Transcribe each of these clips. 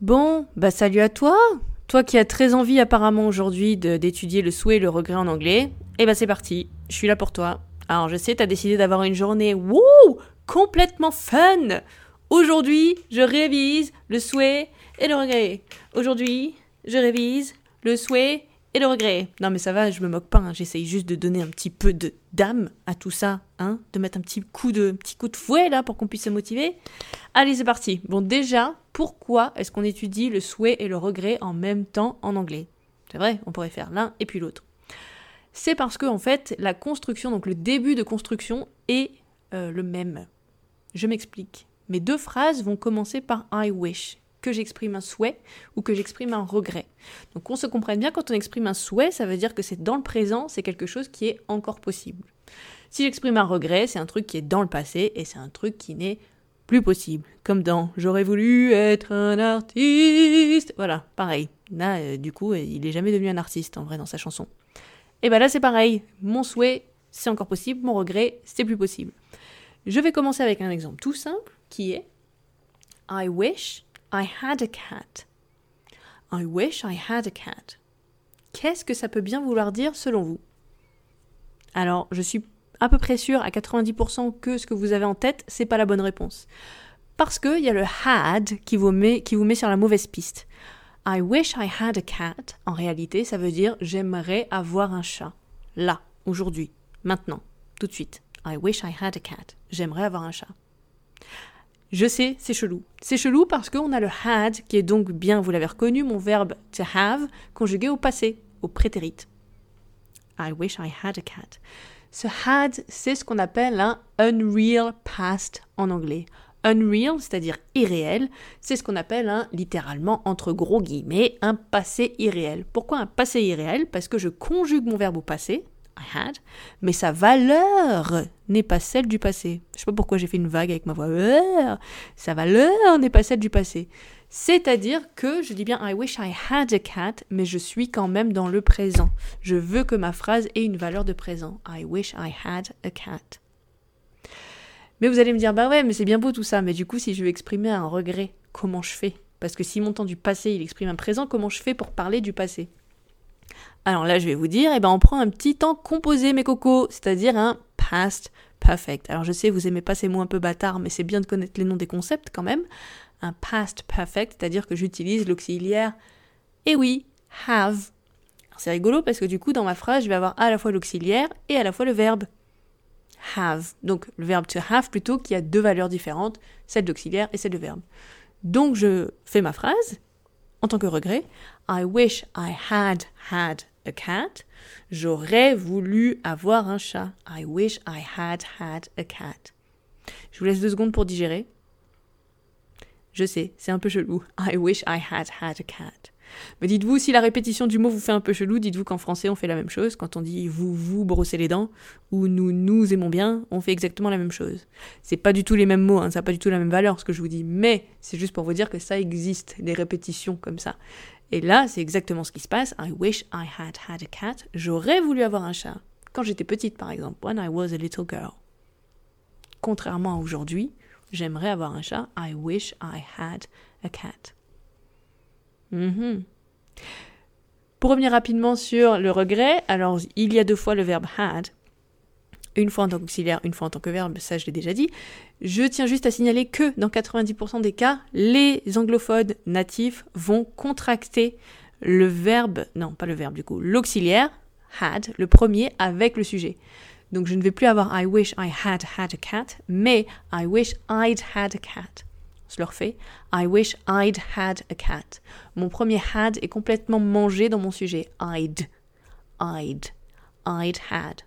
Bon, bah salut à toi Toi qui as très envie apparemment aujourd'hui d'étudier le souhait et le regret en anglais, eh bah c'est parti, je suis là pour toi. Alors je sais, t'as décidé d'avoir une journée wouh complètement fun Aujourd'hui, je révise le souhait et le regret. Aujourd'hui, je révise le souhait et le regret. Non mais ça va, je me moque pas, hein. j'essaye juste de donner un petit peu de d'âme à tout ça, hein, de mettre un petit coup de petit coup de fouet là pour qu'on puisse se motiver. Allez, c'est parti. Bon déjà, pourquoi est-ce qu'on étudie le souhait et le regret en même temps en anglais? C'est vrai, on pourrait faire l'un et puis l'autre. C'est parce que en fait, la construction, donc le début de construction est euh, le même. Je m'explique. Mes deux phrases vont commencer par I wish que j'exprime un souhait ou que j'exprime un regret. Donc on se comprenne bien, quand on exprime un souhait, ça veut dire que c'est dans le présent, c'est quelque chose qui est encore possible. Si j'exprime un regret, c'est un truc qui est dans le passé et c'est un truc qui n'est plus possible. Comme dans J'aurais voulu être un artiste. Voilà, pareil. Là, euh, du coup, il n'est jamais devenu un artiste en vrai dans sa chanson. Et ben là, c'est pareil. Mon souhait, c'est encore possible. Mon regret, c'est plus possible. Je vais commencer avec un exemple tout simple qui est I wish I had a cat. I wish I had a cat. Qu'est-ce que ça peut bien vouloir dire selon vous? Alors, je suis à peu près sûr à 90% que ce que vous avez en tête, c'est pas la bonne réponse. Parce qu'il y a le had qui vous, met, qui vous met sur la mauvaise piste. I wish I had a cat, en réalité, ça veut dire j'aimerais avoir un chat. Là, aujourd'hui, maintenant, tout de suite. I wish I had a cat. J'aimerais avoir un chat. Je sais, c'est chelou. C'est chelou parce qu'on a le had, qui est donc bien, vous l'avez reconnu, mon verbe to have, conjugué au passé, au prétérit. I wish I had a cat. Ce had, c'est ce qu'on appelle un unreal past en anglais. Unreal, c'est-à-dire irréel, c'est ce qu'on appelle un, littéralement, entre gros guillemets, un passé irréel. Pourquoi un passé irréel? Parce que je conjugue mon verbe au passé, I had, mais sa valeur n'est pas celle du passé. Je sais pas pourquoi j'ai fait une vague avec ma voix. Sa valeur n'est pas celle du passé. C'est-à-dire que je dis bien I wish I had a cat, mais je suis quand même dans le présent. Je veux que ma phrase ait une valeur de présent. I wish I had a cat. Mais vous allez me dire, bah ouais, mais c'est bien beau tout ça, mais du coup, si je veux exprimer un regret, comment je fais? Parce que si mon temps du passé, il exprime un présent, comment je fais pour parler du passé? Alors là, je vais vous dire, eh ben, on prend un petit temps composé, mes cocos, c'est-à-dire un past perfect. Alors je sais, vous aimez pas ces mots un peu bâtards, mais c'est bien de connaître les noms des concepts quand même. Un past perfect, c'est-à-dire que j'utilise l'auxiliaire, et oui, have. C'est rigolo parce que du coup, dans ma phrase, je vais avoir à la fois l'auxiliaire et à la fois le verbe have. Donc le verbe to have plutôt qui a deux valeurs différentes, celle d'auxiliaire et celle de verbe. Donc je fais ma phrase en tant que regret. I wish I had had a cat. J'aurais voulu avoir un chat. I wish I had had a cat. Je vous laisse deux secondes pour digérer. Je sais, c'est un peu chelou. I wish I had had a cat. Mais dites-vous, si la répétition du mot vous fait un peu chelou, dites-vous qu'en français on fait la même chose. Quand on dit vous, vous brossez les dents, ou nous, nous aimons bien, on fait exactement la même chose. C'est pas du tout les mêmes mots, hein, ça n'a pas du tout la même valeur ce que je vous dis, mais c'est juste pour vous dire que ça existe, des répétitions comme ça. Et là, c'est exactement ce qui se passe. I wish I had had a cat. J'aurais voulu avoir un chat. Quand j'étais petite, par exemple, when I was a little girl. Contrairement à aujourd'hui, j'aimerais avoir un chat. I wish I had a cat. Mhm. Pour revenir rapidement sur le regret, alors il y a deux fois le verbe had, une fois en tant qu'auxiliaire, une fois en tant que verbe, ça je l'ai déjà dit. Je tiens juste à signaler que dans 90% des cas, les anglophones natifs vont contracter le verbe, non pas le verbe du coup, l'auxiliaire, had, le premier, avec le sujet. Donc je ne vais plus avoir I wish I had had a cat, mais I wish I'd had a cat. Je le refais. I wish I'd had a cat. Mon premier had est complètement mangé dans mon sujet. I'd. I'd. I'd had.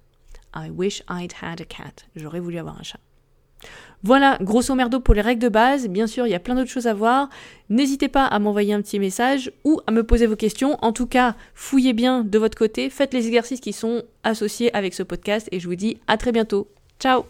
I wish I'd had a cat. J'aurais voulu avoir un chat. Voilà, grosso merdo pour les règles de base. Bien sûr, il y a plein d'autres choses à voir. N'hésitez pas à m'envoyer un petit message ou à me poser vos questions. En tout cas, fouillez bien de votre côté, faites les exercices qui sont associés avec ce podcast et je vous dis à très bientôt. Ciao